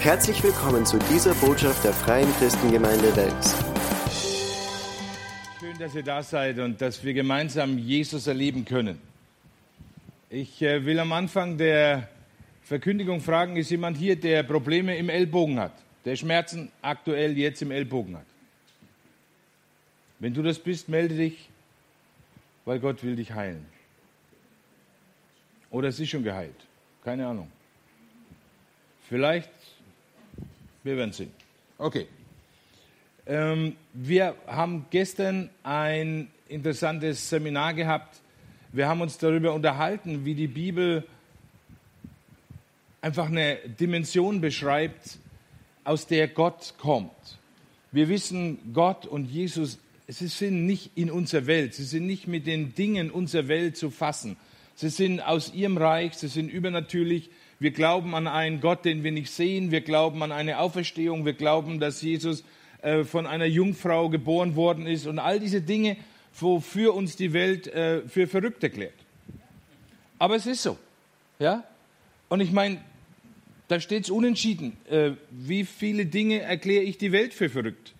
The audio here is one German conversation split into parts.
Herzlich willkommen zu dieser Botschaft der Freien Christengemeinde Wels. Schön, dass ihr da seid und dass wir gemeinsam Jesus erleben können. Ich äh, will am Anfang der Verkündigung fragen, ist jemand hier, der Probleme im Ellbogen hat, der Schmerzen aktuell jetzt im Ellbogen hat? Wenn du das bist, melde dich, weil Gott will dich heilen. Oder es ist schon geheilt. Keine Ahnung. Vielleicht wir werden sehen. Okay. Ähm, wir haben gestern ein interessantes Seminar gehabt. Wir haben uns darüber unterhalten, wie die Bibel einfach eine Dimension beschreibt, aus der Gott kommt. Wir wissen, Gott und Jesus, sie sind nicht in unserer Welt, sie sind nicht mit den Dingen unserer Welt zu fassen. Sie sind aus ihrem Reich, sie sind übernatürlich, wir glauben an einen Gott, den wir nicht sehen. Wir glauben an eine Auferstehung. Wir glauben, dass Jesus äh, von einer Jungfrau geboren worden ist und all diese Dinge, wofür uns die Welt äh, für verrückt erklärt. Aber es ist so. Ja? Und ich meine, da steht es unentschieden. Äh, wie viele Dinge erkläre ich die Welt für verrückt?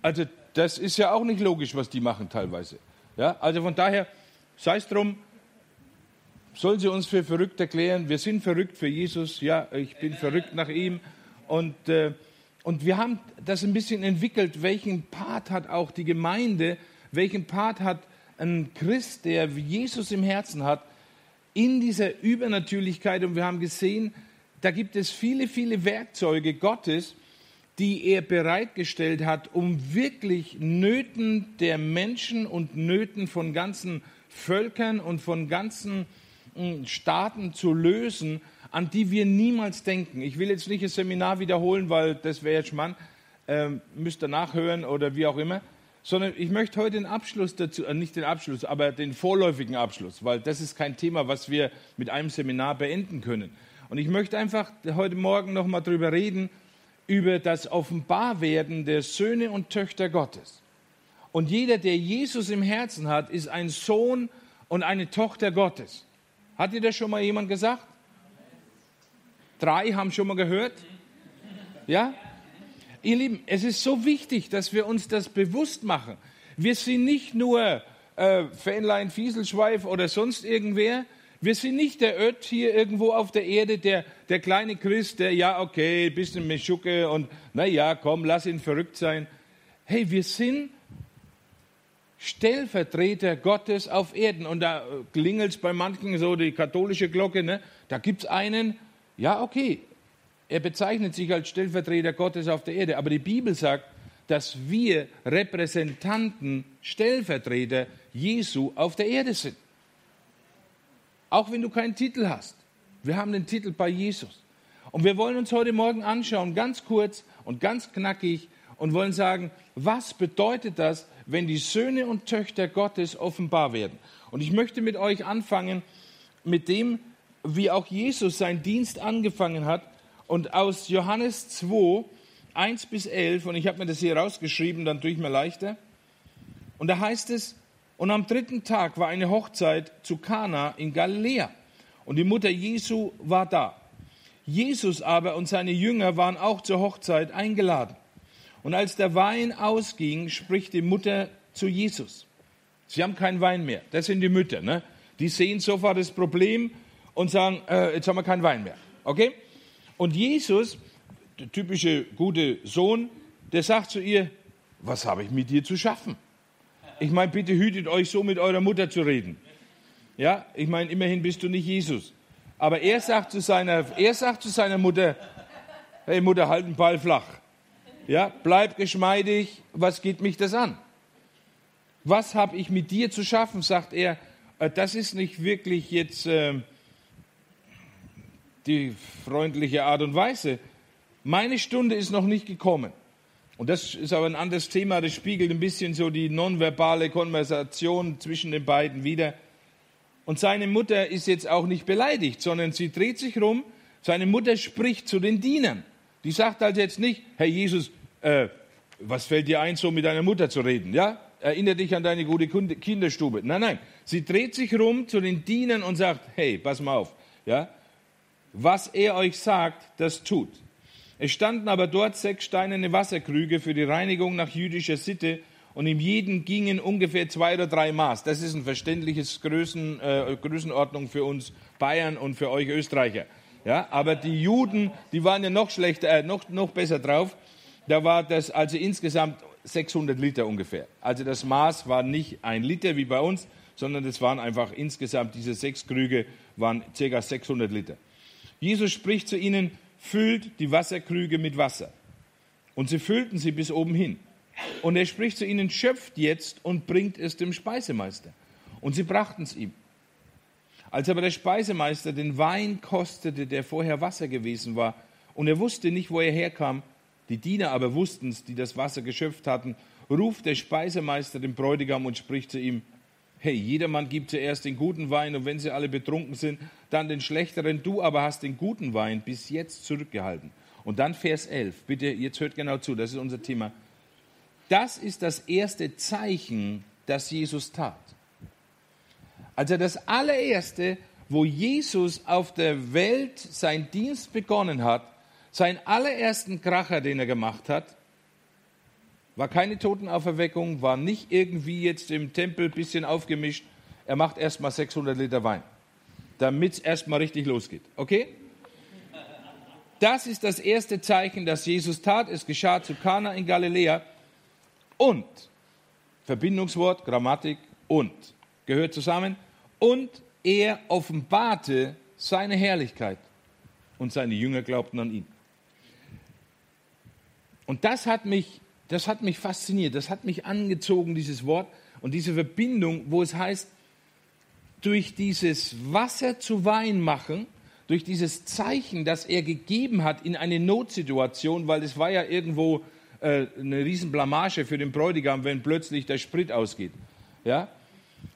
Also, das ist ja auch nicht logisch, was die machen teilweise. Ja? Also von daher, sei es drum, Sollen sie uns für verrückt erklären? Wir sind verrückt für Jesus. Ja, ich bin verrückt nach ihm. Und, äh, und wir haben das ein bisschen entwickelt. Welchen Part hat auch die Gemeinde? Welchen Part hat ein Christ, der Jesus im Herzen hat, in dieser Übernatürlichkeit? Und wir haben gesehen, da gibt es viele, viele Werkzeuge Gottes, die er bereitgestellt hat, um wirklich Nöten der Menschen und Nöten von ganzen Völkern und von ganzen Staaten zu lösen, an die wir niemals denken. Ich will jetzt nicht ein Seminar wiederholen, weil das wäre jetzt Schmarrn, ähm, müsst ihr nachhören oder wie auch immer, sondern ich möchte heute den Abschluss dazu, äh, nicht den Abschluss, aber den vorläufigen Abschluss, weil das ist kein Thema, was wir mit einem Seminar beenden können. Und ich möchte einfach heute Morgen nochmal drüber reden, über das Offenbarwerden der Söhne und Töchter Gottes. Und jeder, der Jesus im Herzen hat, ist ein Sohn und eine Tochter Gottes. Hat dir das schon mal jemand gesagt? Drei haben schon mal gehört? Ja? Ihr Lieben, es ist so wichtig, dass wir uns das bewusst machen. Wir sind nicht nur äh, Fähnlein, Fieselschweif oder sonst irgendwer. Wir sind nicht der Ött hier irgendwo auf der Erde, der, der kleine Christ, der, ja, okay, bisschen Meschucke und, na ja, komm, lass ihn verrückt sein. Hey, wir sind Stellvertreter Gottes auf Erden. Und da klingelt es bei manchen so die katholische Glocke. Ne? Da gibt es einen, ja, okay, er bezeichnet sich als Stellvertreter Gottes auf der Erde. Aber die Bibel sagt, dass wir Repräsentanten, Stellvertreter Jesu auf der Erde sind. Auch wenn du keinen Titel hast. Wir haben den Titel bei Jesus. Und wir wollen uns heute Morgen anschauen, ganz kurz und ganz knackig, und wollen sagen, was bedeutet das, wenn die Söhne und Töchter Gottes offenbar werden. Und ich möchte mit euch anfangen mit dem, wie auch Jesus seinen Dienst angefangen hat. Und aus Johannes 2, 1 bis 11, und ich habe mir das hier rausgeschrieben, dann tue ich mir leichter. Und da heißt es, und am dritten Tag war eine Hochzeit zu Kana in Galiläa. Und die Mutter Jesu war da. Jesus aber und seine Jünger waren auch zur Hochzeit eingeladen. Und als der Wein ausging, spricht die Mutter zu Jesus. Sie haben keinen Wein mehr. Das sind die Mütter. Ne? Die sehen sofort das Problem und sagen, äh, jetzt haben wir keinen Wein mehr. Okay? Und Jesus, der typische gute Sohn, der sagt zu ihr, was habe ich mit dir zu schaffen? Ich meine, bitte hütet euch so mit eurer Mutter zu reden. Ja, ich meine, immerhin bist du nicht Jesus. Aber er sagt zu seiner, er sagt zu seiner Mutter, hey Mutter, halt den Ball flach. Ja, bleib geschmeidig, was geht mich das an? Was habe ich mit dir zu schaffen, sagt er. Äh, das ist nicht wirklich jetzt äh, die freundliche Art und Weise. Meine Stunde ist noch nicht gekommen. Und das ist aber ein anderes Thema, das spiegelt ein bisschen so die nonverbale Konversation zwischen den beiden wieder. Und seine Mutter ist jetzt auch nicht beleidigt, sondern sie dreht sich rum. Seine Mutter spricht zu den Dienern. Die sagt also jetzt nicht, Herr Jesus, äh, was fällt dir ein, so mit deiner Mutter zu reden? Ja? Erinnere dich an deine gute Kinderstube. Nein, nein. Sie dreht sich rum zu den Dienern und sagt, hey, pass mal auf. Ja? Was er euch sagt, das tut. Es standen aber dort sechs steinerne Wasserkrüge für die Reinigung nach jüdischer Sitte und in jedem gingen ungefähr zwei oder drei Maß. Das ist ein verständliches Größen, äh, Größenordnung für uns Bayern und für euch Österreicher. Ja, aber die Juden, die waren ja noch schlechter, äh, noch, noch besser drauf. Da war das also insgesamt 600 Liter ungefähr. Also das Maß war nicht ein Liter wie bei uns, sondern es waren einfach insgesamt diese sechs Krüge waren ca. 600 Liter. Jesus spricht zu ihnen, füllt die Wasserkrüge mit Wasser. Und sie füllten sie bis oben hin. Und er spricht zu ihnen, schöpft jetzt und bringt es dem Speisemeister. Und sie brachten es ihm. Als aber der Speisemeister den Wein kostete, der vorher Wasser gewesen war, und er wusste nicht, wo er herkam, die Diener aber wussten es, die das Wasser geschöpft hatten, ruft der Speisemeister den Bräutigam und spricht zu ihm, hey, jedermann gibt zuerst den guten Wein und wenn sie alle betrunken sind, dann den schlechteren, du aber hast den guten Wein bis jetzt zurückgehalten. Und dann Vers 11, bitte, jetzt hört genau zu, das ist unser Thema. Das ist das erste Zeichen, das Jesus tat. Also das allererste, wo Jesus auf der Welt seinen Dienst begonnen hat, seinen allerersten Kracher, den er gemacht hat, war keine Totenauferweckung, war nicht irgendwie jetzt im Tempel ein bisschen aufgemischt. Er macht erstmal 600 Liter Wein, damit es erstmal richtig losgeht. Okay? Das ist das erste Zeichen, das Jesus tat. Es geschah zu Kana in Galiläa. Und, Verbindungswort, Grammatik, und, gehört zusammen. Und er offenbarte seine Herrlichkeit. Und seine Jünger glaubten an ihn. Und das hat mich das hat mich fasziniert, das hat mich angezogen, dieses Wort und diese Verbindung, wo es heißt, durch dieses Wasser zu Wein machen, durch dieses Zeichen, das er gegeben hat in eine Notsituation, weil es war ja irgendwo äh, eine Riesenblamage für den Bräutigam, wenn plötzlich der Sprit ausgeht. Ja?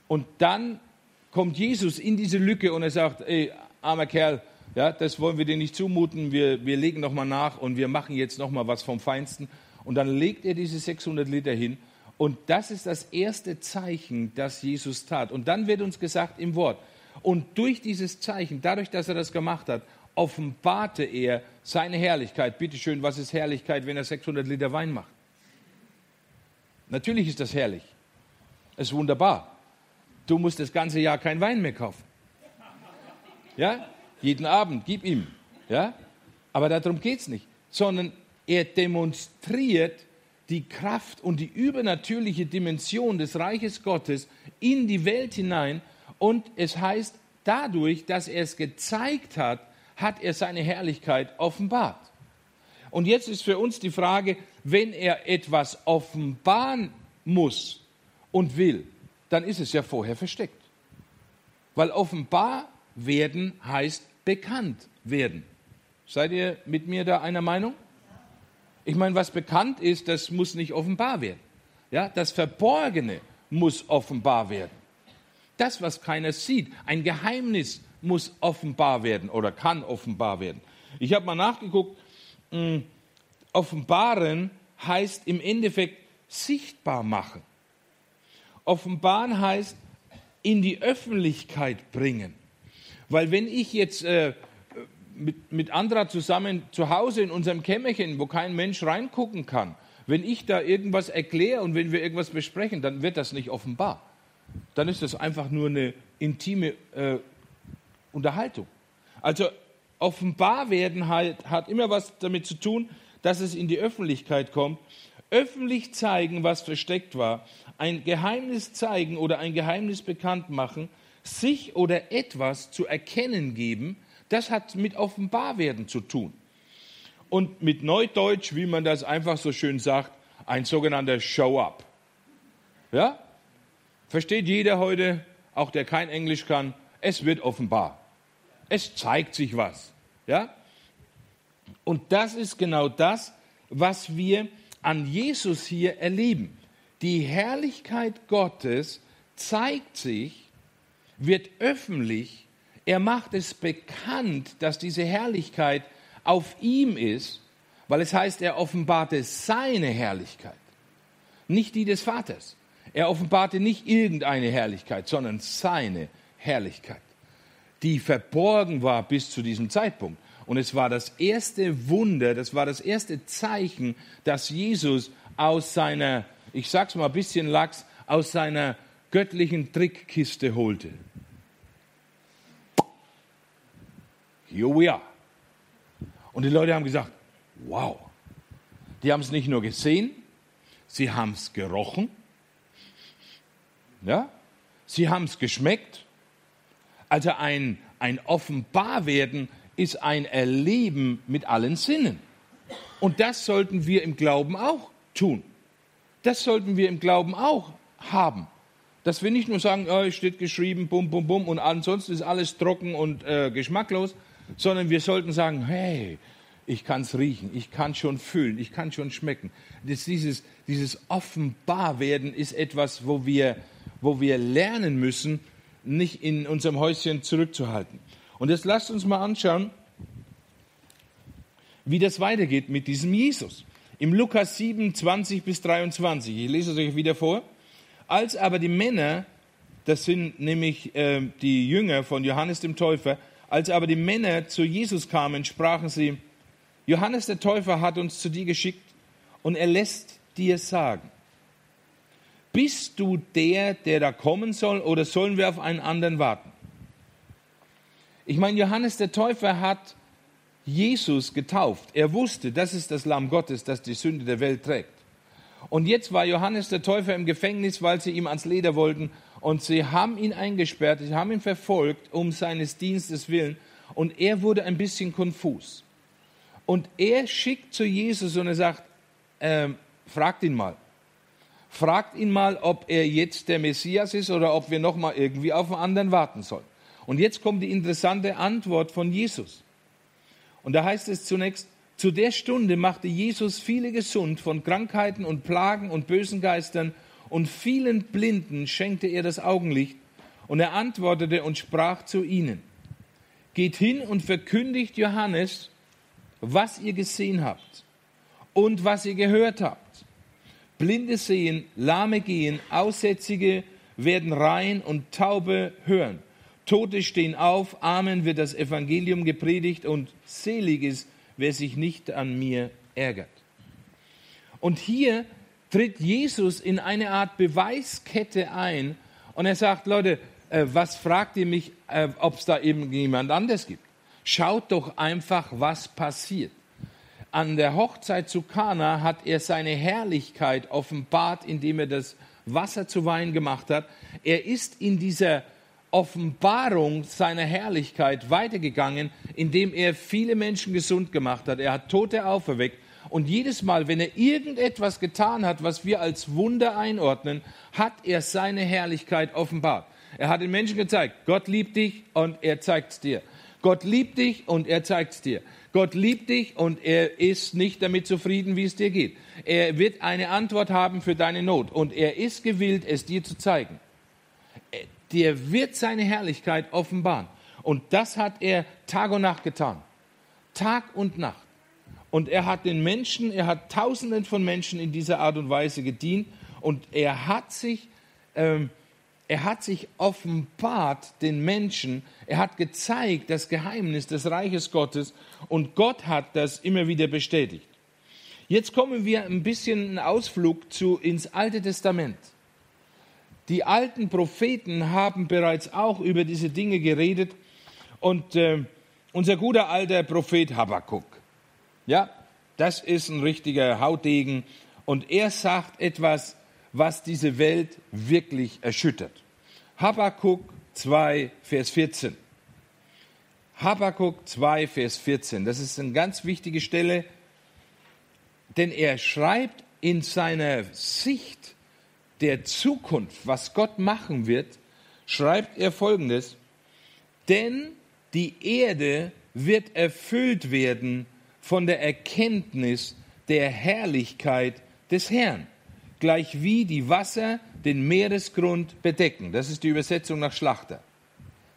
Und dann kommt Jesus in diese Lücke und er sagt, ey, armer Kerl, ja, das wollen wir dir nicht zumuten, wir, wir legen nochmal nach und wir machen jetzt nochmal was vom Feinsten. Und dann legt er diese 600 Liter hin. Und das ist das erste Zeichen, das Jesus tat. Und dann wird uns gesagt im Wort, und durch dieses Zeichen, dadurch, dass er das gemacht hat, offenbarte er seine Herrlichkeit. Bitte schön, was ist Herrlichkeit, wenn er 600 Liter Wein macht? Natürlich ist das herrlich. Es ist wunderbar. Du musst das ganze Jahr kein Wein mehr kaufen. Ja? Jeden Abend, gib ihm. Ja? Aber darum geht es nicht. Sondern er demonstriert die Kraft und die übernatürliche Dimension des Reiches Gottes in die Welt hinein. Und es heißt, dadurch, dass er es gezeigt hat, hat er seine Herrlichkeit offenbart. Und jetzt ist für uns die Frage, wenn er etwas offenbaren muss und will, dann ist es ja vorher versteckt. Weil offenbar werden heißt bekannt werden. Seid ihr mit mir da einer Meinung? Ich meine, was bekannt ist, das muss nicht offenbar werden. Ja, das Verborgene muss offenbar werden. Das, was keiner sieht, ein Geheimnis muss offenbar werden oder kann offenbar werden. Ich habe mal nachgeguckt, mh, hm, offenbaren heißt im Endeffekt sichtbar machen. Offenbaren heißt in die Öffentlichkeit bringen. Weil wenn ich jetzt äh, mit, mit Andra zusammen zu Hause in unserem Kämmerchen, wo kein Mensch reingucken kann, wenn ich da irgendwas erkläre und wenn wir irgendwas besprechen, dann wird das nicht offenbar. Dann ist das einfach nur eine intime äh, Unterhaltung. Also offenbar werden halt, hat immer was damit zu tun, dass es in die Öffentlichkeit kommt. Öffentlich zeigen, was versteckt war, ein Geheimnis zeigen oder ein Geheimnis bekannt machen, sich oder etwas zu erkennen geben, das hat mit Offenbarwerden zu tun. Und mit Neudeutsch, wie man das einfach so schön sagt, ein sogenannter Show-up. Ja? Versteht jeder heute, auch der kein Englisch kann, es wird offenbar. Es zeigt sich was. Ja? Und das ist genau das, was wir an Jesus hier erleben. Die Herrlichkeit Gottes zeigt sich, wird öffentlich er macht es bekannt, dass diese Herrlichkeit auf ihm ist, weil es heißt, er offenbarte seine Herrlichkeit, nicht die des Vaters. Er offenbarte nicht irgendeine Herrlichkeit, sondern seine Herrlichkeit, die verborgen war bis zu diesem Zeitpunkt. Und es war das erste Wunder, das war das erste Zeichen, dass Jesus aus seiner, ich sag's mal ein bisschen lax, aus seiner göttlichen Trickkiste holte. Here we are. Und die Leute haben gesagt, wow. Die haben es nicht nur gesehen, sie haben es gerochen, ja, sie haben es geschmeckt. Also ein, ein Offenbarwerden ist ein Erleben mit allen Sinnen. Und das sollten wir im Glauben auch tun. Das sollten wir im Glauben auch haben. Dass wir nicht nur sagen, oh, steht geschrieben, bum, bum, bum, und ansonsten ist alles trocken und äh, geschmacklos, sondern wir sollten sagen, hey, ich kann es riechen, ich kann schon fühlen, ich kann schon schmecken. Das, dieses, dieses Offenbarwerden ist etwas, wo wir, wo wir lernen müssen, nicht in unserem Häuschen zurückzuhalten. Und jetzt lasst uns mal anschauen, wie das weitergeht mit diesem Jesus. Im Lukas 7, 20 bis 23, ich lese es euch wieder vor. Als aber die Männer, das sind nämlich äh, die Jünger von Johannes dem Täufer, als aber die Männer zu Jesus kamen, sprachen sie, Johannes der Täufer hat uns zu dir geschickt und er lässt dir sagen, bist du der, der da kommen soll oder sollen wir auf einen anderen warten? Ich meine, Johannes der Täufer hat Jesus getauft. Er wusste, das ist das Lamm Gottes, das die Sünde der Welt trägt. Und jetzt war Johannes der Täufer im Gefängnis, weil sie ihm ans Leder wollten. Und sie haben ihn eingesperrt, sie haben ihn verfolgt um seines Dienstes willen. Und er wurde ein bisschen konfus. Und er schickt zu Jesus und er sagt, äh, fragt ihn mal. Fragt ihn mal, ob er jetzt der Messias ist oder ob wir noch mal irgendwie auf einen anderen warten sollen. Und jetzt kommt die interessante Antwort von Jesus. Und da heißt es zunächst, zu der Stunde machte Jesus viele gesund von Krankheiten und Plagen und bösen Geistern und vielen Blinden schenkte er das Augenlicht. Und er antwortete und sprach zu ihnen, geht hin und verkündigt Johannes, was ihr gesehen habt und was ihr gehört habt. Blinde sehen, Lahme gehen, Aussätzige werden rein und Taube hören. Tote stehen auf, Amen wird das Evangelium gepredigt und selig ist, wer sich nicht an mir ärgert. Und hier tritt Jesus in eine Art Beweiskette ein und er sagt, Leute, äh, was fragt ihr mich, äh, ob es da eben jemand anders gibt? Schaut doch einfach, was passiert. An der Hochzeit zu Kana hat er seine Herrlichkeit offenbart, indem er das Wasser zu Wein gemacht hat. Er ist in dieser Offenbarung seiner Herrlichkeit weitergegangen, indem er viele Menschen gesund gemacht hat. Er hat Tote auferweckt. Und jedes Mal, wenn er irgendetwas getan hat, was wir als Wunder einordnen, hat er seine Herrlichkeit offenbart. Er hat den Menschen gezeigt, Gott liebt dich und er zeigt es dir. Gott liebt dich und er zeigt es dir. Gott liebt dich und er ist nicht damit zufrieden, wie es dir geht. Er wird eine Antwort haben für deine Not und er ist gewillt, es dir zu zeigen. Der wird seine Herrlichkeit offenbaren. Und das hat er Tag und Nacht getan. Tag und Nacht. Und er hat den Menschen, er hat Tausenden von Menschen in dieser Art und Weise gedient und er hat sich ähm, er hat sich offenbart den Menschen, er hat gezeigt das Geheimnis des Reiches Gottes und Gott hat das immer wieder bestätigt. Jetzt kommen wir ein bisschen einen Ausflug zu, ins Alte Testament. Die alten Propheten haben bereits auch über diese Dinge geredet und äh, unser guter alter Prophet Habakkuk, ja, das ist ein richtiger Hautdegen und er sagt etwas, was diese Welt wirklich erschüttert. Habakkuk 2, Vers 14. Habakkuk 2, Vers 14. Das ist eine ganz wichtige Stelle, denn er schreibt in seiner Sicht der Zukunft, was Gott machen wird, schreibt er Folgendes, denn die Erde wird erfüllt werden von der Erkenntnis der Herrlichkeit des Herrn gleich wie die Wasser den Meeresgrund bedecken. Das ist die Übersetzung nach Schlachter.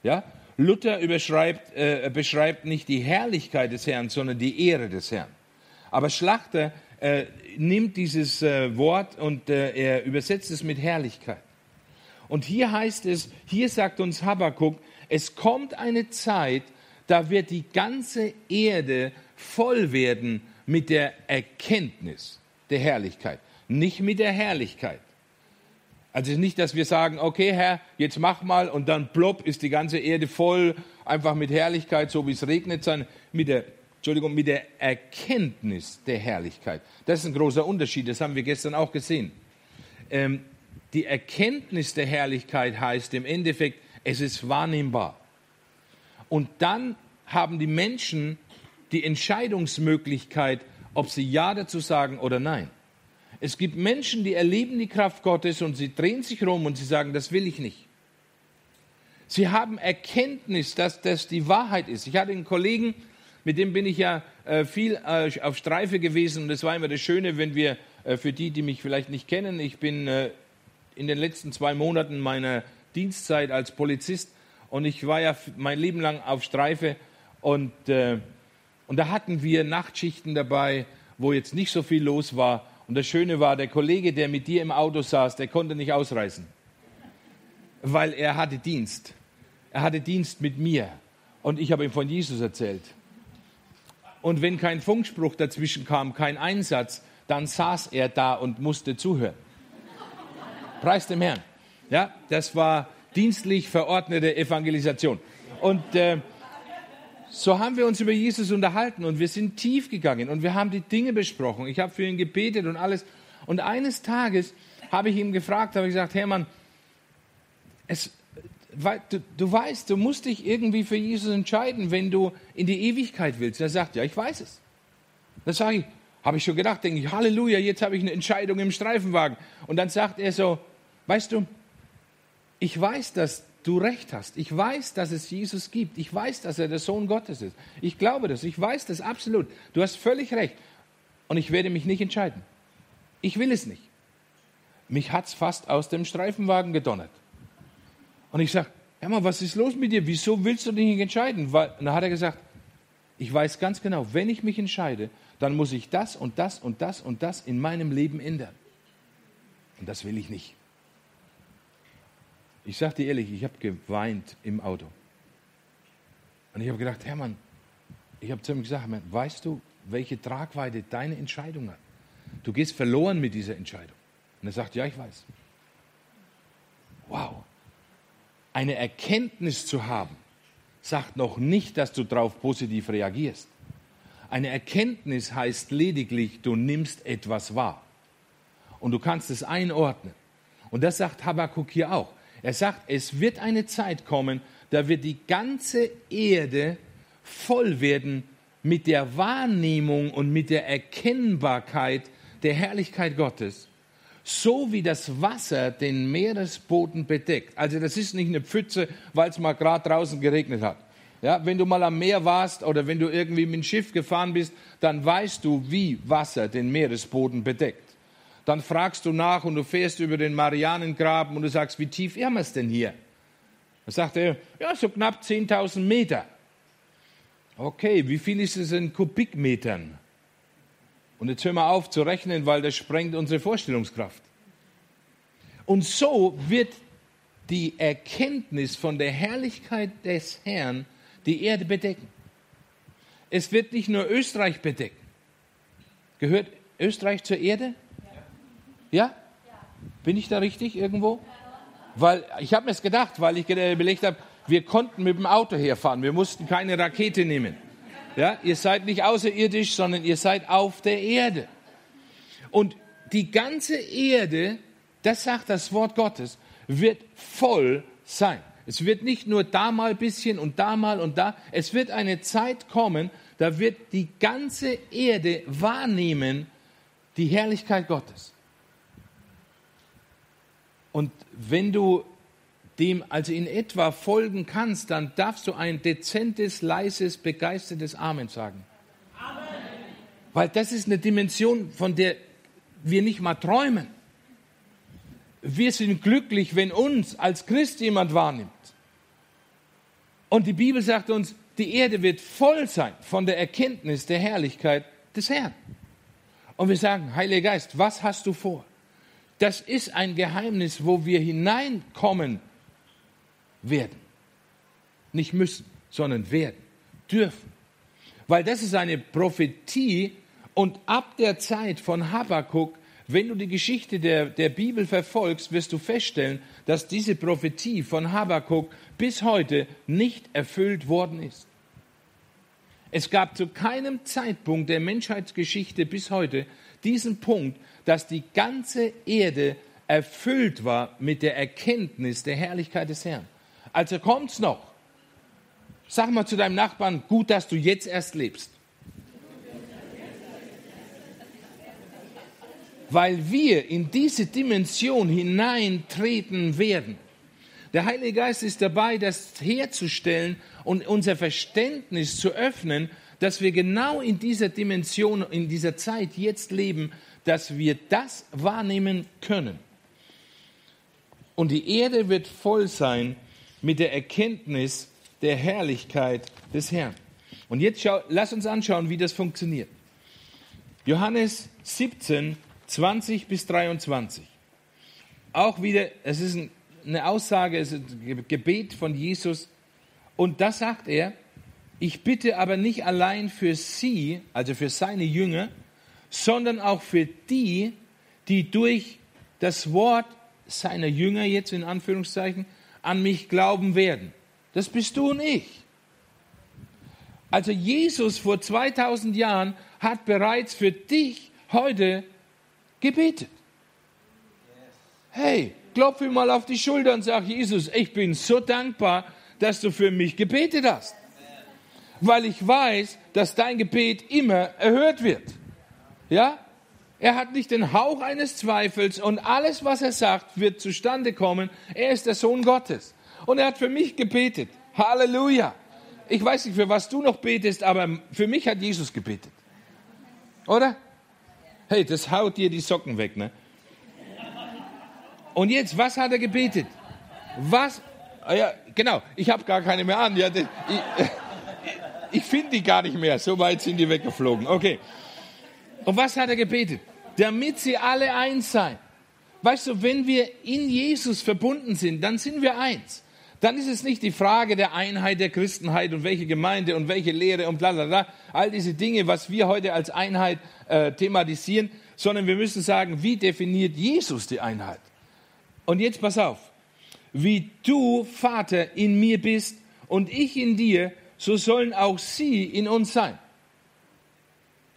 Ja? Luther äh, beschreibt nicht die Herrlichkeit des Herrn, sondern die Ehre des Herrn. Aber Schlachter äh, nimmt dieses äh, Wort und äh, er übersetzt es mit Herrlichkeit. Und hier heißt es, hier sagt uns Habakkuk, es kommt eine Zeit, da wird die ganze Erde voll werden mit der Erkenntnis der Herrlichkeit, nicht mit der Herrlichkeit. Also nicht, dass wir sagen, okay Herr, jetzt mach mal und dann plopp ist die ganze Erde voll, einfach mit Herrlichkeit, so wie es regnet, sondern mit der, Entschuldigung, mit der Erkenntnis der Herrlichkeit. Das ist ein großer Unterschied, das haben wir gestern auch gesehen. Ähm, die Erkenntnis der Herrlichkeit heißt im Endeffekt, es ist wahrnehmbar. Und dann haben die Menschen die Entscheidungsmöglichkeit, ob sie Ja dazu sagen oder Nein. Es gibt Menschen, die erleben die Kraft Gottes und sie drehen sich rum und sie sagen, das will ich nicht. Sie haben Erkenntnis, dass das die Wahrheit ist. Ich hatte einen Kollegen, mit dem bin ich ja äh, viel äh, auf Streife gewesen. Und das war immer das Schöne, wenn wir, äh, für die, die mich vielleicht nicht kennen, ich bin in den letzten zwei Monaten meiner Dienstzeit als Polizist. Und ich war ja mein Leben lang auf Streife. Und, und da hatten wir Nachtschichten dabei, wo jetzt nicht so viel los war. Und das Schöne war, der Kollege, der mit dir im Auto saß, der konnte nicht ausreißen, weil er hatte Dienst. Er hatte Dienst mit mir. Und ich habe ihm von Jesus erzählt. Und wenn kein Funkspruch dazwischen kam, kein Einsatz, dann saß er da und musste zuhören. Preis dem Herrn. Ja, das war dienstlich verordnete Evangelisation. Und äh, so haben wir uns über Jesus unterhalten und wir sind tief gegangen und wir haben die Dinge besprochen. Ich habe für ihn gebetet und alles. Und eines Tages habe ich ihm gefragt, habe ich gesagt, Hermann, es, du, du weißt, du musst dich irgendwie für Jesus entscheiden, wenn du in die Ewigkeit willst. Er sagt, ja, ich weiß es. Das sage ich, habe ich schon gedacht, denke ich, Halleluja, jetzt habe ich eine Entscheidung im Streifenwagen. Und dann sagt er so, weißt du, ich weiß, dass du recht hast. Ich weiß, dass es Jesus gibt. Ich weiß, dass er der Sohn Gottes ist. Ich glaube das. Ich weiß das absolut. Du hast völlig recht. Und ich werde mich nicht entscheiden. Ich will es nicht. Mich hat es fast aus dem Streifenwagen gedonnert. Und ich sage, hör mal, was ist los mit dir? Wieso willst du dich nicht entscheiden? Weil, und dann hat er gesagt, ich weiß ganz genau, wenn ich mich entscheide, dann muss ich das und das und das und das in meinem Leben ändern. Und das will ich nicht. Ich sage dir ehrlich, ich habe geweint im Auto. Und ich habe gedacht, Hermann, ich habe zu ihm gesagt, weißt du, welche Tragweite deine Entscheidung hat? Du gehst verloren mit dieser Entscheidung. Und er sagt, ja, ich weiß. Wow. Eine Erkenntnis zu haben, sagt noch nicht, dass du darauf positiv reagierst. Eine Erkenntnis heißt lediglich, du nimmst etwas wahr. Und du kannst es einordnen. Und das sagt Habakkuk hier auch. Er sagt, es wird eine Zeit kommen, da wird die ganze Erde voll werden mit der Wahrnehmung und mit der Erkennbarkeit der Herrlichkeit Gottes, so wie das Wasser den Meeresboden bedeckt. Also das ist nicht eine Pfütze, weil es mal gerade draußen geregnet hat. Ja, wenn du mal am Meer warst oder wenn du irgendwie mit dem Schiff gefahren bist, dann weißt du, wie Wasser den Meeresboden bedeckt dann fragst du nach und du fährst über den Marianengraben und du sagst, wie tief ist es denn hier? Dann sagt er, ja, so knapp 10.000 Meter. Okay, wie viel ist es in Kubikmetern? Und jetzt hören wir auf zu rechnen, weil das sprengt unsere Vorstellungskraft. Und so wird die Erkenntnis von der Herrlichkeit des Herrn die Erde bedecken. Es wird nicht nur Österreich bedecken. Gehört Österreich zur Erde? Ja? Bin ich da richtig irgendwo? Weil ich habe mir es gedacht, weil ich überlegt habe, wir konnten mit dem Auto herfahren, wir mussten keine Rakete nehmen. Ja, ihr seid nicht außerirdisch, sondern ihr seid auf der Erde. Und die ganze Erde, das sagt das Wort Gottes, wird voll sein. Es wird nicht nur da mal ein bisschen und da mal und da. Es wird eine Zeit kommen, da wird die ganze Erde wahrnehmen die Herrlichkeit Gottes. Und wenn du dem also in etwa folgen kannst, dann darfst du ein dezentes, leises, begeistertes Amen sagen. Amen. Weil das ist eine Dimension, von der wir nicht mal träumen. Wir sind glücklich, wenn uns als Christ jemand wahrnimmt. Und die Bibel sagt uns, die Erde wird voll sein von der Erkenntnis der Herrlichkeit des Herrn. Und wir sagen, Heiliger Geist, was hast du vor? Das ist ein Geheimnis, wo wir hineinkommen werden. Nicht müssen, sondern werden. dürfen. Weil das ist eine Prophetie und ab der Zeit von Habakkuk, wenn du die Geschichte der, der Bibel verfolgst, wirst du feststellen, dass diese Prophetie von Habakkuk bis heute nicht erfüllt worden ist. Es gab zu keinem Zeitpunkt der Menschheitsgeschichte bis heute diesen Punkt, dass die ganze Erde erfüllt war mit der Erkenntnis der Herrlichkeit des Herrn. Also kommt's noch. Sag mal zu deinem Nachbarn, gut, dass du jetzt erst lebst. Weil wir in diese Dimension hineintreten werden. Der Heilige Geist ist dabei, das herzustellen und unser Verständnis zu öffnen, dass wir genau in dieser Dimension, in dieser Zeit jetzt leben, dass wir das wahrnehmen können. Und die Erde wird voll sein mit der Erkenntnis der Herrlichkeit des Herrn. Und jetzt schau, lass uns anschauen, wie das funktioniert. Johannes 17, 20 bis 23. Auch wieder, es ist ein eine Aussage, es ist ein Gebet von Jesus. Und da sagt er, ich bitte aber nicht allein für sie, also für seine Jünger, sondern auch für die, die durch das Wort seiner Jünger jetzt in Anführungszeichen an mich glauben werden. Das bist du und ich. Also Jesus vor 2000 Jahren hat bereits für dich heute gebetet. Hey, klopfe ihm mal auf die Schulter und sag, Jesus, ich bin so dankbar, dass du für mich gebetet hast. Weil ich weiß, dass dein Gebet immer erhört wird. Ja? Er hat nicht den Hauch eines Zweifels und alles, was er sagt, wird zustande kommen. Er ist der Sohn Gottes. Und er hat für mich gebetet. Halleluja. Ich weiß nicht, für was du noch betest, aber für mich hat Jesus gebetet. Oder? Hey, das haut dir die Socken weg, ne? Und jetzt, was hat er gebetet? Was? Ah ja, genau, ich habe gar keine mehr an. Ja, ich ich finde die gar nicht mehr. So weit sind die weggeflogen. Okay. Und was hat er gebetet? Damit sie alle eins seien. Weißt du, wenn wir in Jesus verbunden sind, dann sind wir eins. Dann ist es nicht die Frage der Einheit der Christenheit und welche Gemeinde und welche Lehre und bla bla bla, all diese Dinge, was wir heute als Einheit äh, thematisieren, sondern wir müssen sagen, wie definiert Jesus die Einheit? Und jetzt pass auf. Wie du, Vater, in mir bist und ich in dir, so sollen auch sie in uns sein.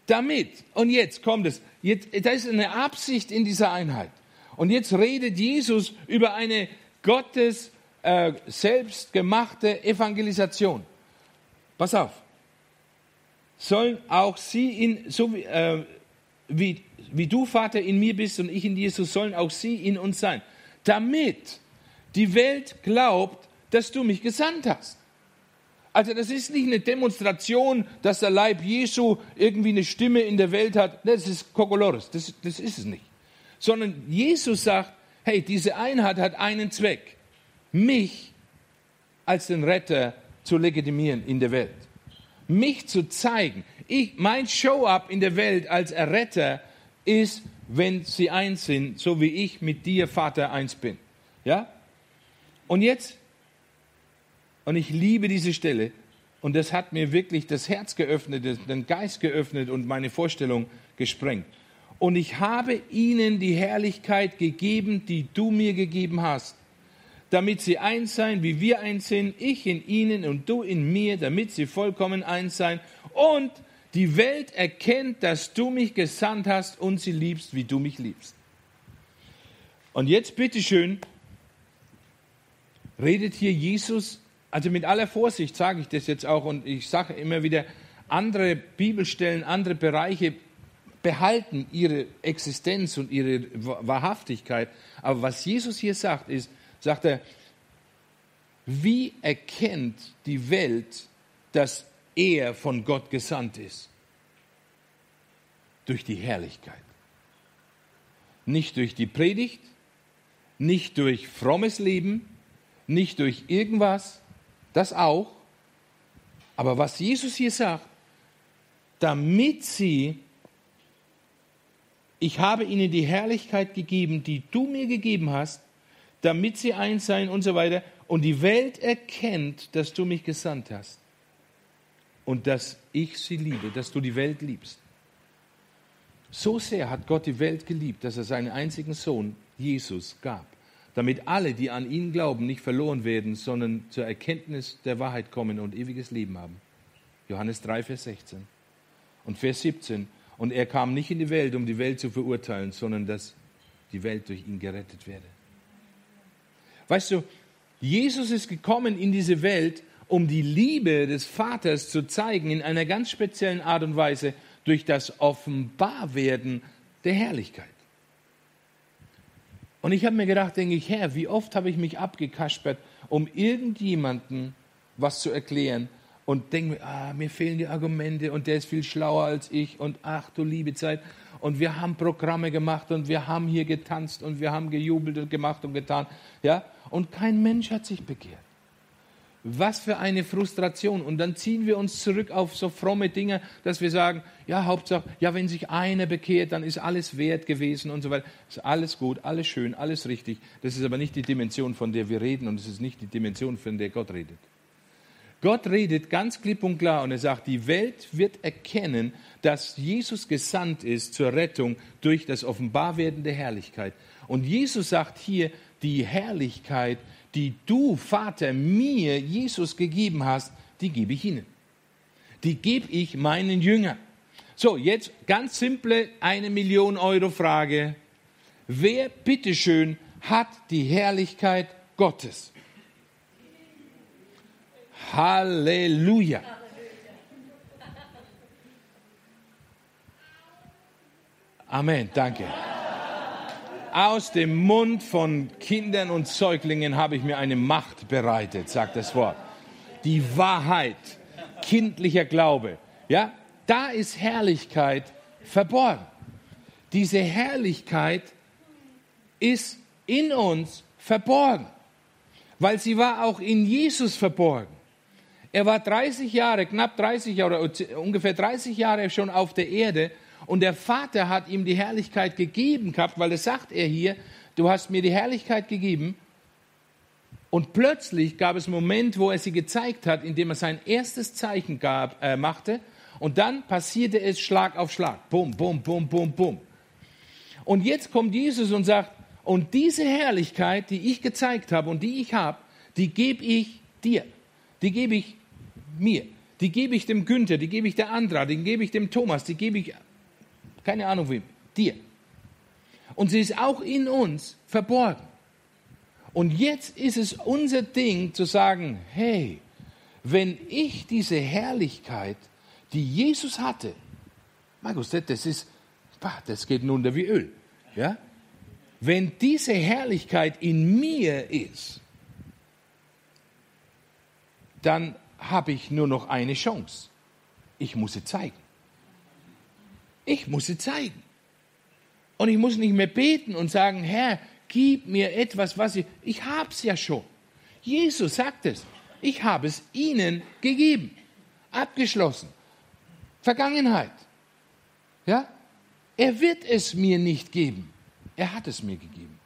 Damit, und jetzt kommt es, jetzt, da ist eine Absicht in dieser Einheit. Und jetzt redet Jesus über eine Gottes äh, selbstgemachte Evangelisation. Pass auf. Sollen auch sie in, so wie, äh, wie, wie du, Vater, in mir bist und ich in so sollen auch sie in uns sein damit die Welt glaubt, dass du mich gesandt hast. Also das ist nicht eine Demonstration, dass der Leib Jesu irgendwie eine Stimme in der Welt hat. Das ist Kokolores, das, das ist es nicht. Sondern Jesus sagt, hey, diese Einheit hat einen Zweck, mich als den Retter zu legitimieren in der Welt. Mich zu zeigen. Ich, mein Show-up in der Welt als Erretter ist wenn sie eins sind, so wie ich mit dir, Vater, eins bin. Ja? Und jetzt, und ich liebe diese Stelle, und das hat mir wirklich das Herz geöffnet, den Geist geöffnet und meine Vorstellung gesprengt. Und ich habe ihnen die Herrlichkeit gegeben, die du mir gegeben hast, damit sie eins seien, wie wir eins sind, ich in ihnen und du in mir, damit sie vollkommen eins seien und die Welt erkennt, dass du mich gesandt hast und sie liebst, wie du mich liebst. Und jetzt bitteschön, redet hier Jesus, also mit aller Vorsicht sage ich das jetzt auch und ich sage immer wieder, andere Bibelstellen, andere Bereiche behalten ihre Existenz und ihre Wahrhaftigkeit. Aber was Jesus hier sagt, ist, sagt er, wie erkennt die Welt, dass er von Gott gesandt ist. Durch die Herrlichkeit. Nicht durch die Predigt, nicht durch frommes Leben, nicht durch irgendwas, das auch. Aber was Jesus hier sagt, damit sie, ich habe ihnen die Herrlichkeit gegeben, die du mir gegeben hast, damit sie eins seien und so weiter, und die Welt erkennt, dass du mich gesandt hast. und dass ich sie liebe, dass du die Welt liebst. So sehr hat Gott die Welt geliebt, dass er seinen einzigen Sohn, Jesus, gab, damit alle, die an ihn glauben, nicht verloren werden, sondern zur Erkenntnis der Wahrheit kommen und ewiges Leben haben. Johannes 3, Vers 16. Und Vers 17. Und er kam nicht in die Welt, um die Welt zu verurteilen, sondern dass die Welt durch ihn gerettet werde. Weißt du, Jesus ist gekommen in diese Welt, um die Liebe des Vaters zu zeigen in einer ganz speziellen Art und Weise durch das Offenbarwerden der Herrlichkeit. Und ich habe mir gedacht, denke ich, Herr, wie oft habe ich mich abgekaspert, um irgendjemanden was zu erklären und denke mir, ah, mir fehlen die Argumente und der ist viel schlauer als ich und ach du liebe Zeit. Und wir haben Programme gemacht und wir haben hier getanzt und wir haben gejubelt und gemacht und getan. Ja? Und kein Mensch hat sich bekehrt. Was für eine Frustration. Und dann ziehen wir uns zurück auf so fromme Dinge, dass wir sagen, ja, Hauptsache, ja, wenn sich einer bekehrt, dann ist alles wert gewesen und so weiter. Ist alles gut, alles schön, alles richtig. Das ist aber nicht die Dimension, von der wir reden und es ist nicht die Dimension, von der Gott redet. Gott redet ganz klipp und klar und er sagt, die Welt wird erkennen, dass Jesus gesandt ist zur Rettung durch das Offenbarwerden der Herrlichkeit. Und Jesus sagt hier, die Herrlichkeit die du, Vater, mir, Jesus gegeben hast, die gebe ich ihnen. Die gebe ich meinen Jüngern. So, jetzt ganz simple eine Million Euro Frage. Wer, bitteschön, hat die Herrlichkeit Gottes? Halleluja. Amen, danke. Aus dem Mund von Kindern und Säuglingen habe ich mir eine Macht bereitet, sagt das Wort. Die Wahrheit, kindlicher Glaube. Ja, da ist Herrlichkeit verborgen. Diese Herrlichkeit ist in uns verborgen, weil sie war auch in Jesus verborgen. Er war 30 Jahre, knapp 30 Jahre, ungefähr 30 Jahre schon auf der Erde und der Vater hat ihm die Herrlichkeit gegeben gehabt, weil das sagt er hier, du hast mir die Herrlichkeit gegeben. Und plötzlich gab es einen Moment, wo er sie gezeigt hat, indem er sein erstes Zeichen gab, äh, machte. Und dann passierte es Schlag auf Schlag. Bum, bum, bum, bum, bum. Und jetzt kommt Jesus und sagt, und diese Herrlichkeit, die ich gezeigt habe und die ich habe, die gebe ich dir. Die gebe ich mir. Die gebe ich dem Günther, die gebe ich der Andra, die gebe ich dem Thomas, die gebe ich keine Ahnung wem, dir. Und sie ist auch in uns verborgen. Und jetzt ist es unser Ding zu sagen, hey, wenn ich diese Herrlichkeit, die Jesus hatte, Markus, das ist, das geht nun unter wie Öl, ja? Wenn diese Herrlichkeit in mir ist, dann habe ich nur noch eine Chance. Ich muss sie zeigen. Ich muss sie zeigen. Und ich muss nicht mehr beten und sagen, Herr, gib mir etwas, was ich, ich habe es ja schon. Jesus sagt es. Ich habe es ihnen gegeben. Abgeschlossen. Vergangenheit. Ja? Er wird es mir nicht geben. Er hat es mir gegeben.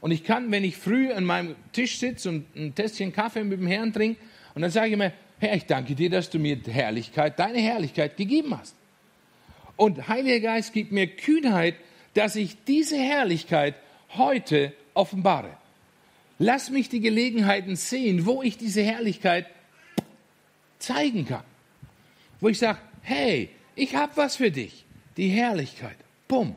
Und ich kann, wenn ich früh an meinem Tisch sitze und ein Tässchen Kaffee mit dem Herrn trinke, und dann sage ich mir, Herr, ich danke dir, dass du mir Herrlichkeit, deine Herrlichkeit gegeben hast. Und Heiliger Geist gibt mir Kühnheit, dass ich diese Herrlichkeit heute offenbare. Lass mich die Gelegenheiten sehen, wo ich diese Herrlichkeit zeigen kann. Wo ich sage, hey, ich habe was für dich. Die Herrlichkeit. Bumm.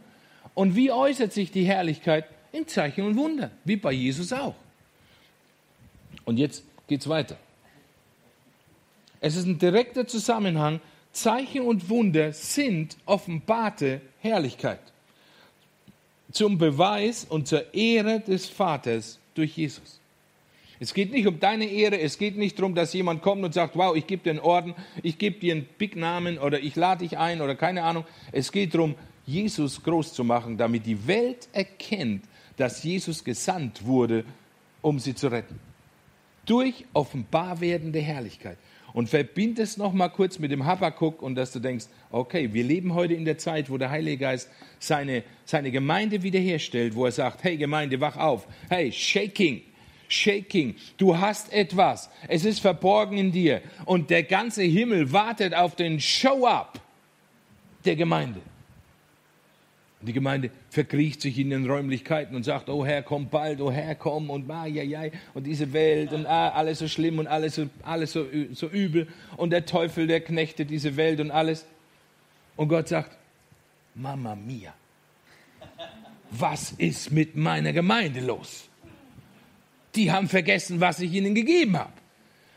Und wie äußert sich die Herrlichkeit? In Zeichen und Wundern, wie bei Jesus auch. Und jetzt geht's weiter. Es ist ein direkter Zusammenhang Zeichen und Wunder sind offenbarte Herrlichkeit zum Beweis und zur Ehre des Vaters durch Jesus. Es geht nicht um deine Ehre, es geht nicht darum, dass jemand kommt und sagt, wow, ich gebe dir einen Orden, ich gebe dir einen Big Namen oder ich lade dich ein oder keine Ahnung. Es geht darum, Jesus groß zu machen, damit die Welt erkennt, dass Jesus gesandt wurde, um sie zu retten. Durch Offenbarwerden der Herrlichkeit und verbind es nochmal kurz mit dem Habakkuk und dass du denkst, okay, wir leben heute in der Zeit, wo der Heilige Geist seine, seine Gemeinde wiederherstellt, wo er sagt, hey Gemeinde, wach auf, hey, shaking, shaking. Du hast etwas. Es ist verborgen in dir. Und der ganze Himmel wartet auf den Show-up der Gemeinde. Die Gemeinde verkriecht sich in den Räumlichkeiten und sagt, oh Herr, komm bald, oh Herr, komm und ah, ja, ja, und diese Welt und ah, alles so schlimm und alles, so, alles so, so übel und der Teufel, der knechtet diese Welt und alles. Und Gott sagt, Mama mia, was ist mit meiner Gemeinde los? Die haben vergessen, was ich ihnen gegeben habe.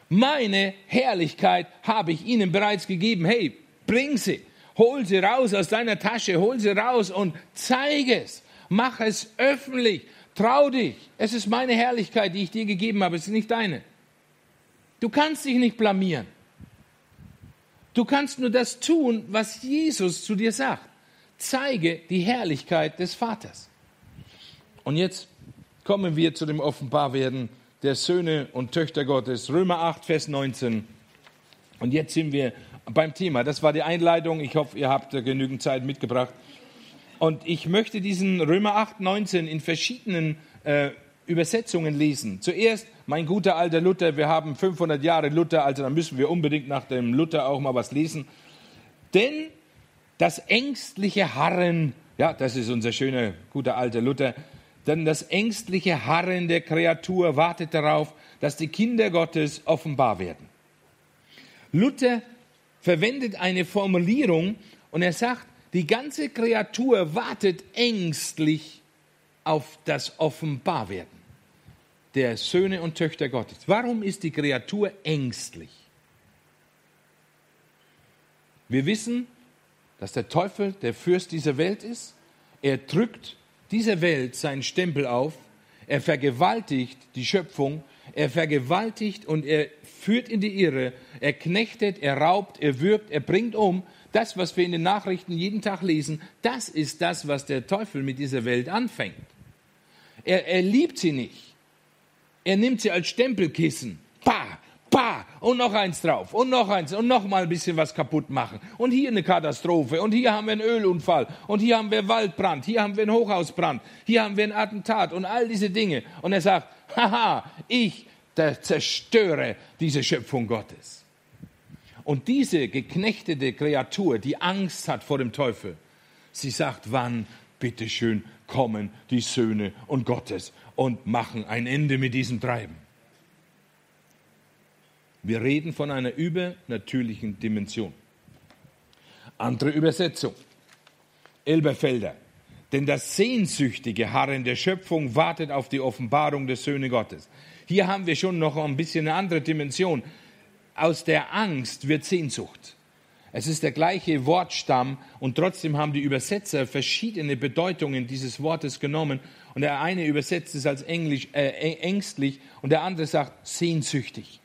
Meine Herrlichkeit habe ich ihnen bereits gegeben. Hey, bring sie. Hol sie raus aus deiner Tasche, hol sie raus und zeige es. Mach es öffentlich. Trau dich. Es ist meine Herrlichkeit, die ich dir gegeben habe. Es ist nicht deine. Du kannst dich nicht blamieren. Du kannst nur das tun, was Jesus zu dir sagt. Zeige die Herrlichkeit des Vaters. Und jetzt kommen wir zu dem Offenbarwerden der Söhne und Töchter Gottes. Römer 8, Vers 19. Und jetzt sind wir beim Thema. Das war die Einleitung. Ich hoffe, ihr habt genügend Zeit mitgebracht. Und ich möchte diesen Römer 8, 19 in verschiedenen äh, Übersetzungen lesen. Zuerst mein guter alter Luther. Wir haben 500 Jahre Luther, also dann müssen wir unbedingt nach dem Luther auch mal was lesen. Denn das ängstliche Harren, ja, das ist unser schöner, guter alter Luther, denn das ängstliche Harren der Kreatur wartet darauf, dass die Kinder Gottes offenbar werden. Luther verwendet eine Formulierung und er sagt, die ganze Kreatur wartet ängstlich auf das Offenbarwerden der Söhne und Töchter Gottes. Warum ist die Kreatur ängstlich? Wir wissen, dass der Teufel der Fürst dieser Welt ist. Er drückt dieser Welt seinen Stempel auf. Er vergewaltigt die Schöpfung. Er vergewaltigt und er führt in die Irre, er knechtet, er raubt, er wirkt, er bringt um. Das, was wir in den Nachrichten jeden Tag lesen, das ist das, was der Teufel mit dieser Welt anfängt. Er, er liebt sie nicht. Er nimmt sie als Stempelkissen. Bah, bah, und noch eins drauf und noch eins und noch mal ein bisschen was kaputt machen. Und hier eine Katastrophe und hier haben wir einen Ölunfall und hier haben wir Waldbrand, hier haben wir einen Hochhausbrand, hier haben wir ein Attentat und all diese Dinge. Und er sagt, haha, ich zerstöre diese Schöpfung Gottes. Und diese geknechtete Kreatur, die Angst hat vor dem Teufel, sie sagt, wann, bitteschön, kommen die Söhne und Gottes und machen ein Ende mit diesem Treiben. Wir reden von einer übernatürlichen Dimension. Andere Übersetzung. Elberfelder. Denn das sehnsüchtige Harren der Schöpfung wartet auf die Offenbarung der Söhne Gottes. Hier haben wir schon noch ein bisschen eine andere Dimension. Aus der Angst wird Sehnsucht. Es ist der gleiche Wortstamm und trotzdem haben die Übersetzer verschiedene Bedeutungen dieses Wortes genommen. Und der eine übersetzt es als Englisch, äh, ängstlich und der andere sagt sehnsüchtig.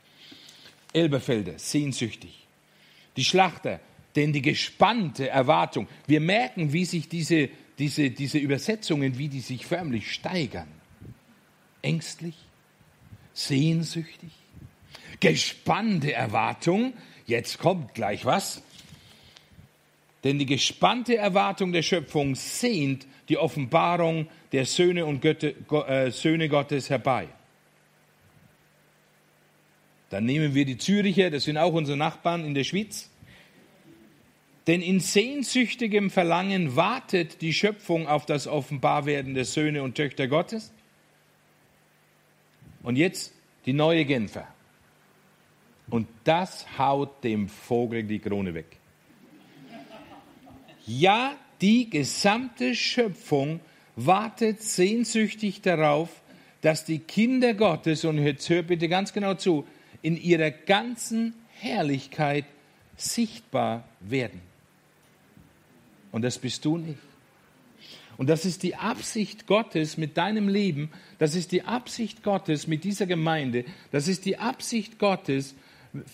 Elberfelder, sehnsüchtig. Die Schlachter, denn die gespannte Erwartung. Wir merken, wie sich diese, diese, diese Übersetzungen, wie die sich förmlich steigern. Ängstlich, sehnsüchtig, gespannte Erwartung. Jetzt kommt gleich was. Denn die gespannte Erwartung der Schöpfung sehnt die Offenbarung der Söhne und Götte, äh, Söhne Gottes herbei. Dann nehmen wir die Züricher, das sind auch unsere Nachbarn in der Schweiz. Denn in sehnsüchtigem Verlangen wartet die Schöpfung auf das Offenbarwerden der Söhne und Töchter Gottes. Und jetzt die neue Genfer. Und das haut dem Vogel die Krone weg. Ja, die gesamte Schöpfung wartet sehnsüchtig darauf, dass die Kinder Gottes, und jetzt hört bitte ganz genau zu, in ihrer ganzen Herrlichkeit sichtbar werden. Und das bist du nicht. Und das ist die Absicht Gottes mit deinem Leben, das ist die Absicht Gottes mit dieser Gemeinde, das ist die Absicht Gottes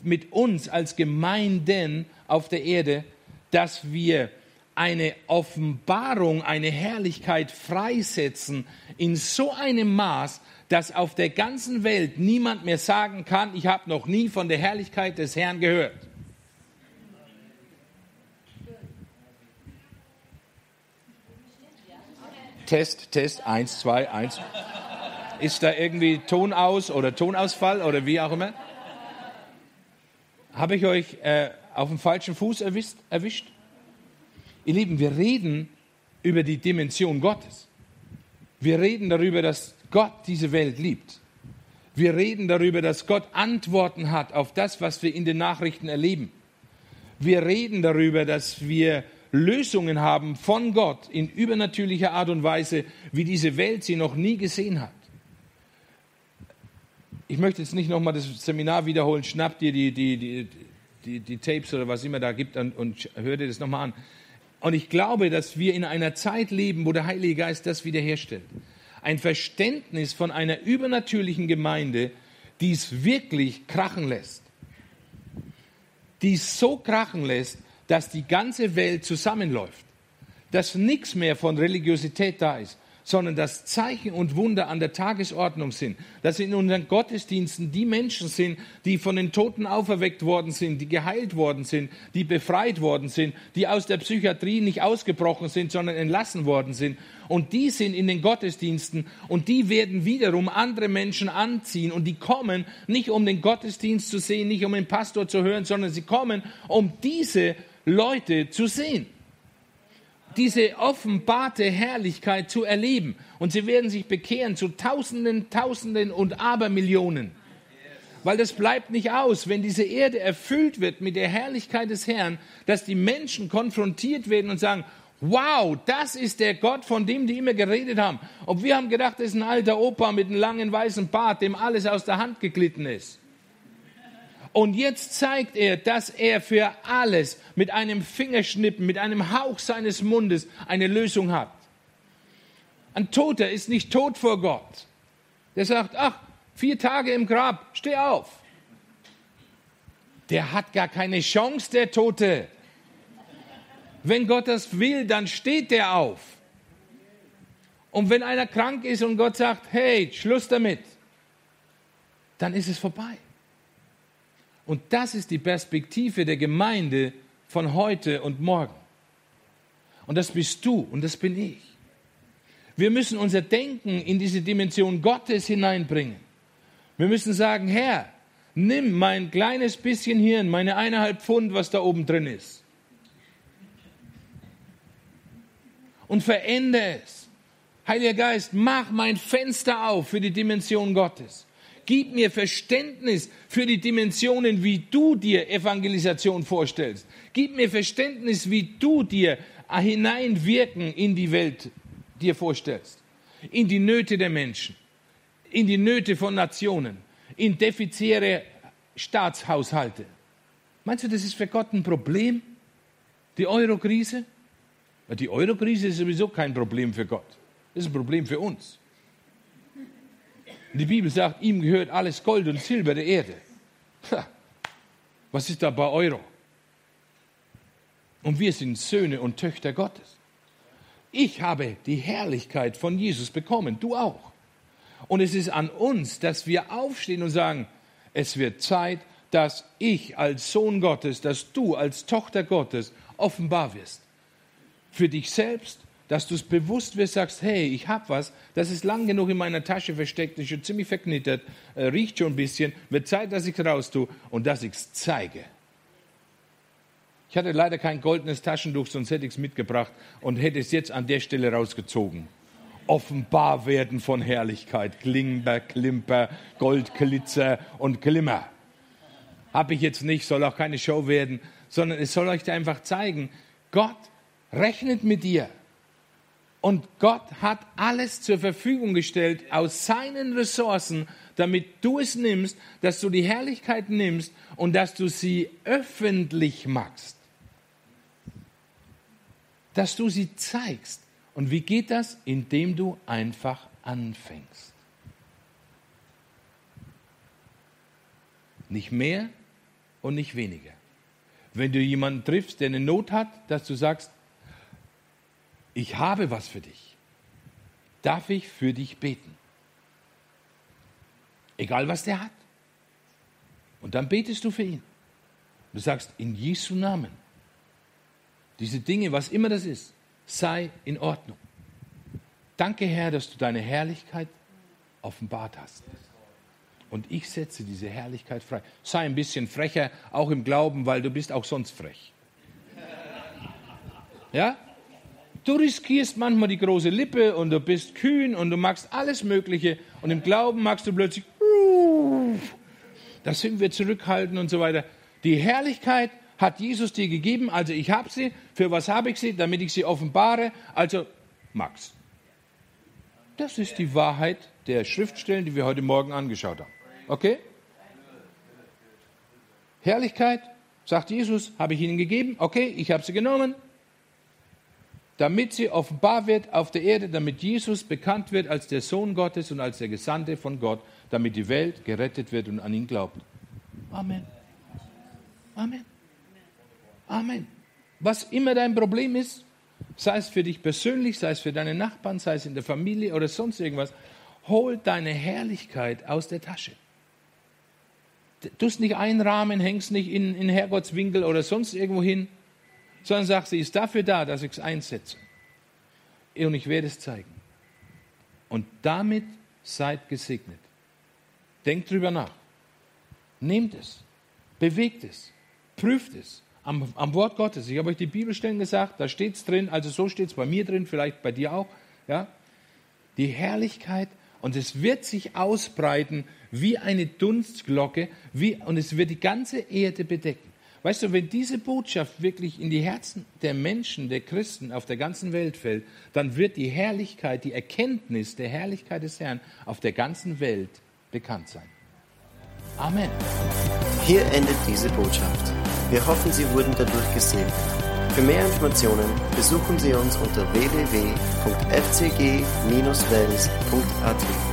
mit uns als Gemeinden auf der Erde, dass wir eine Offenbarung, eine Herrlichkeit freisetzen in so einem Maß, dass auf der ganzen Welt niemand mehr sagen kann, ich habe noch nie von der Herrlichkeit des Herrn gehört. Test, Test, eins, zwei, eins. Ist da irgendwie Ton aus oder Tonausfall oder wie auch immer? Habe ich euch äh, auf dem falschen Fuß erwischt, erwischt? Ihr Lieben, wir reden über die Dimension Gottes. Wir reden darüber, dass Gott diese Welt liebt. Wir reden darüber, dass Gott Antworten hat auf das, was wir in den Nachrichten erleben. Wir reden darüber, dass wir Lösungen haben von Gott in übernatürlicher Art und Weise, wie diese Welt sie noch nie gesehen hat. Ich möchte jetzt nicht nochmal das Seminar wiederholen. Schnapp dir die, die, die, die, die Tapes oder was immer da gibt und, und hör dir das nochmal an. Und ich glaube, dass wir in einer Zeit leben, wo der Heilige Geist das wiederherstellt. Ein Verständnis von einer übernatürlichen Gemeinde, die es wirklich krachen lässt. Die es so krachen lässt, dass die ganze Welt zusammenläuft. Dass nichts mehr von Religiosität da ist, sondern dass Zeichen und Wunder an der Tagesordnung sind, dass in unseren Gottesdiensten die Menschen sind, die von den Toten auferweckt worden sind, die geheilt worden sind, die befreit worden sind, die aus der Psychiatrie nicht ausgebrochen sind, sondern entlassen worden sind. Und die sind in den Gottesdiensten und die werden wiederum andere Menschen anziehen und die kommen nicht um den Gottesdienst zu sehen, nicht um den Pastor zu hören, sondern sie kommen, um diese Leute zu sehen diese offenbarte Herrlichkeit zu erleben. Und sie werden sich bekehren zu Tausenden, Tausenden und Abermillionen. Weil das bleibt nicht aus, wenn diese Erde erfüllt wird mit der Herrlichkeit des Herrn, dass die Menschen konfrontiert werden und sagen, wow, das ist der Gott, von dem die immer geredet haben. Und wir haben gedacht, das ist ein alter Opa mit einem langen weißen Bart, dem alles aus der Hand geglitten ist. Und jetzt zeigt er, dass er für alles mit einem Fingerschnippen, mit einem Hauch seines Mundes eine Lösung hat. Ein Toter ist nicht tot vor Gott. Der sagt, ach, vier Tage im Grab, steh auf. Der hat gar keine Chance, der Tote. Wenn Gott das will, dann steht der auf. Und wenn einer krank ist und Gott sagt, hey, Schluss damit, dann ist es vorbei. Und das ist die Perspektive der Gemeinde von heute und morgen. Und das bist du und das bin ich. Wir müssen unser Denken in diese Dimension Gottes hineinbringen. Wir müssen sagen, Herr, nimm mein kleines bisschen Hirn, meine eineinhalb Pfund, was da oben drin ist. Und verändere es. Heiliger Geist, mach mein Fenster auf für die Dimension Gottes. Gib mir Verständnis für die Dimensionen, wie du dir Evangelisation vorstellst. Gib mir Verständnis, wie du dir hineinwirken in die Welt dir vorstellst. In die Nöte der Menschen, in die Nöte von Nationen, in defizitäre Staatshaushalte. Meinst du, das ist für Gott ein Problem? Die Eurokrise? Die Eurokrise ist sowieso kein Problem für Gott. Das ist ein Problem für uns. Die Bibel sagt, ihm gehört alles Gold und Silber der Erde. Was ist da bei Euro? Und wir sind Söhne und Töchter Gottes. Ich habe die Herrlichkeit von Jesus bekommen, du auch. Und es ist an uns, dass wir aufstehen und sagen, es wird Zeit, dass ich als Sohn Gottes, dass du als Tochter Gottes offenbar wirst. Für dich selbst, dass du es bewusst wirst, sagst, hey, ich habe was, das ist lang genug in meiner Tasche versteckt, ist schon ziemlich verknittert, äh, riecht schon ein bisschen, wird Zeit, dass ich es raus tue und dass ich es zeige. Ich hatte leider kein goldenes Taschentuch, sonst hätte ich es mitgebracht und hätte es jetzt an der Stelle rausgezogen. Offenbar werden von Herrlichkeit, Klimper, Klimper, Goldglitzer und Glimmer. Habe ich jetzt nicht, soll auch keine Show werden, sondern es soll euch einfach zeigen, Gott rechnet mit dir. Und Gott hat alles zur Verfügung gestellt aus seinen Ressourcen, damit du es nimmst, dass du die Herrlichkeit nimmst und dass du sie öffentlich machst. Dass du sie zeigst. Und wie geht das? Indem du einfach anfängst. Nicht mehr und nicht weniger. Wenn du jemanden triffst, der eine Not hat, dass du sagst, ich habe was für dich. Darf ich für dich beten? Egal was der hat. Und dann betest du für ihn. Du sagst, in Jesu Namen, diese Dinge, was immer das ist, sei in Ordnung. Danke, Herr, dass du deine Herrlichkeit offenbart hast. Und ich setze diese Herrlichkeit frei. Sei ein bisschen frecher, auch im Glauben, weil du bist auch sonst frech. Ja? Du riskierst manchmal die große Lippe und du bist kühn und du magst alles Mögliche und im Glauben magst du plötzlich, da sind wir zurückhaltend und so weiter. Die Herrlichkeit hat Jesus dir gegeben, also ich habe sie. Für was habe ich sie? Damit ich sie offenbare. Also Max. Das ist die Wahrheit der Schriftstellen, die wir heute Morgen angeschaut haben. Okay? Herrlichkeit, sagt Jesus, habe ich ihnen gegeben. Okay, ich habe sie genommen damit sie offenbar wird auf der Erde, damit Jesus bekannt wird als der Sohn Gottes und als der Gesandte von Gott, damit die Welt gerettet wird und an ihn glaubt. Amen. Amen. Amen. Was immer dein Problem ist, sei es für dich persönlich, sei es für deine Nachbarn, sei es in der Familie oder sonst irgendwas, hol deine Herrlichkeit aus der Tasche. Du es nicht einrahmen, hängst nicht in, in Herrgottswinkel oder sonst irgendwo hin, sondern sagt, sie ist dafür da, dass ich es einsetze. Und ich werde es zeigen. Und damit seid gesegnet. Denkt drüber nach. Nehmt es. Bewegt es. Prüft es. Am, am Wort Gottes. Ich habe euch die Bibelstellen gesagt, da steht es drin, also so steht es bei mir drin, vielleicht bei dir auch. Ja? Die Herrlichkeit und es wird sich ausbreiten wie eine Dunstglocke wie, und es wird die ganze Erde bedecken. Weißt du, wenn diese Botschaft wirklich in die Herzen der Menschen, der Christen auf der ganzen Welt fällt, dann wird die Herrlichkeit, die Erkenntnis der Herrlichkeit des Herrn auf der ganzen Welt bekannt sein. Amen. Hier endet diese Botschaft. Wir hoffen, Sie wurden dadurch gesegnet. Für mehr Informationen besuchen Sie uns unter www.fcg-wells.at.